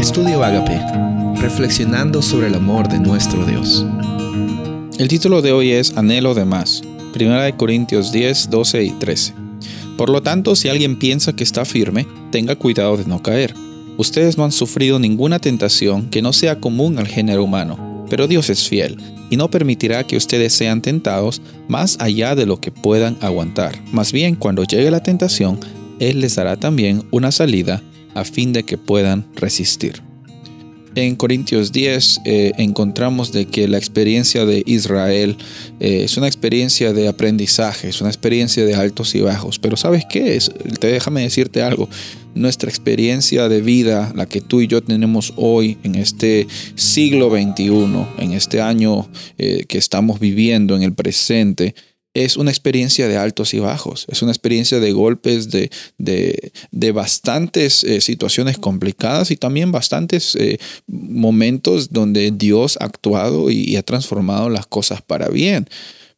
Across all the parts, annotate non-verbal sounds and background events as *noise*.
Estudio Agape, reflexionando sobre el amor de nuestro Dios. El título de hoy es Anhelo de más, 1 Corintios 10, 12 y 13. Por lo tanto, si alguien piensa que está firme, tenga cuidado de no caer. Ustedes no han sufrido ninguna tentación que no sea común al género humano, pero Dios es fiel y no permitirá que ustedes sean tentados más allá de lo que puedan aguantar. Más bien, cuando llegue la tentación, Él les dará también una salida a fin de que puedan resistir. En Corintios 10 eh, encontramos de que la experiencia de Israel eh, es una experiencia de aprendizaje, es una experiencia de altos y bajos. Pero ¿sabes qué es? Te déjame decirte algo. Nuestra experiencia de vida, la que tú y yo tenemos hoy en este siglo XXI, en este año eh, que estamos viviendo, en el presente, es una experiencia de altos y bajos, es una experiencia de golpes, de, de, bastantes eh, situaciones complicadas y también bastantes eh, momentos donde Dios ha actuado y ha transformado las cosas para bien.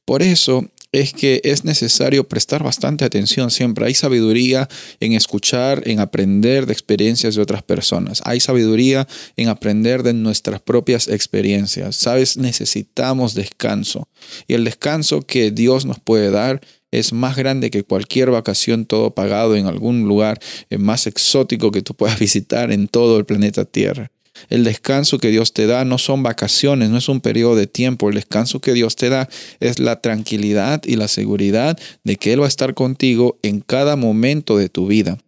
Por eso es que es necesario prestar bastante atención siempre. Hay sabiduría en escuchar, en aprender de experiencias de otras personas. Hay sabiduría en aprender de nuestras propias experiencias. Sabes, necesitamos descanso. Y el descanso que Dios nos puede dar es más grande que cualquier vacación todo pagado en algún lugar eh, más exótico que tú puedas *laughs* visitar en todo el planeta Tierra. El descanso que Dios te da no son vacaciones, no es un periodo de tiempo. El descanso que Dios te da es la tranquilidad y la seguridad de que Él va a estar contigo en cada momento de tu vida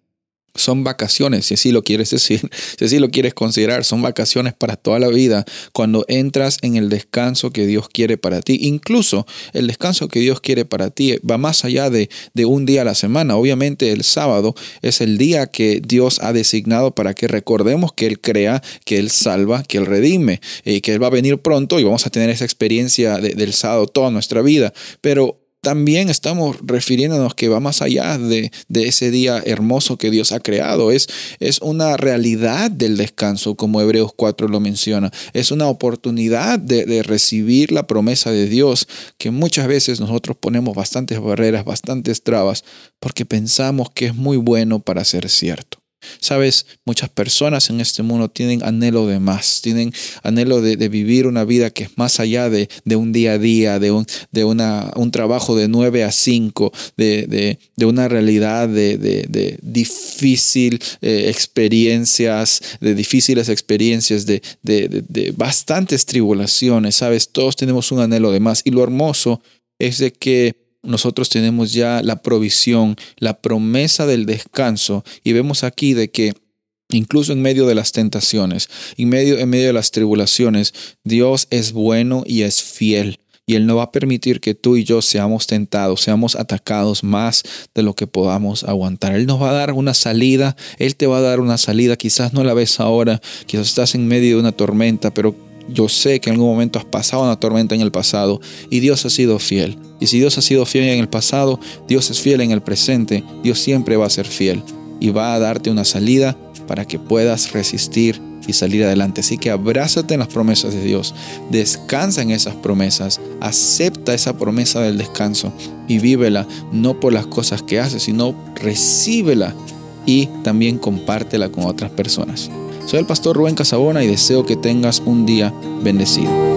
son vacaciones, si así lo quieres *laughs* decir, si así lo quieres considerar, son vacaciones para toda la vida cuando entras en el descanso que Dios quiere para ti. Incluso el descanso que Dios quiere para ti va más allá de, de un día a la semana. Obviamente el sábado es el día que Dios ha designado para que recordemos que Él crea, que Él salva, que Él redime y que Él va a venir pronto y vamos a tener esa experiencia del sábado toda nuestra vida. Pero también estamos refiriéndonos que va más allá de, ese día hermoso que Dios ha creado. Es, una realidad del descanso, como Hebreos 4 lo menciona. Es una oportunidad de recibir la promesa de Dios, que muchas veces nosotros ponemos bastantes barreras, bastantes trabas, porque pensamos que es muy bueno para ser cierto. Sabes, muchas personas en este mundo tienen anhelo de más, tienen anhelo de, vivir una vida que es más allá de, un día a día, de un, de una, un trabajo de 9 a 5, de, una realidad de, difícil eh, experiencias, de difíciles experiencias, de bastantes tribulaciones. Sabes, todos tenemos un anhelo de más. Y lo hermoso es de que nosotros tenemos ya la provisión, la promesa del descanso y vemos aquí de que Incluso en medio de las tentaciones, en medio, en medio de las tribulaciones, Dios es bueno y es fiel. Y Él no va a permitir que tú y yo seamos tentados, seamos atacados más de lo que podamos aguantar. Él nos va a dar una salida, Él te va a dar una salida. Quizás no la ves ahora, quizás estás en medio de una tormenta, pero yo sé que en algún momento has pasado una tormenta en el pasado y Dios ha sido fiel. Y si Dios ha sido fiel en el pasado, Dios es fiel en el presente, Dios siempre va a ser fiel y va a darte una salida para que puedas resistir y salir adelante. Así que abrázate en las promesas de Dios, descansa en esas promesas, acepta esa promesa del descanso y vívela no por las cosas que haces, sino recíbela y también compártela con otras personas. Soy el pastor Rubén Casabona y deseo que tengas un día bendecido.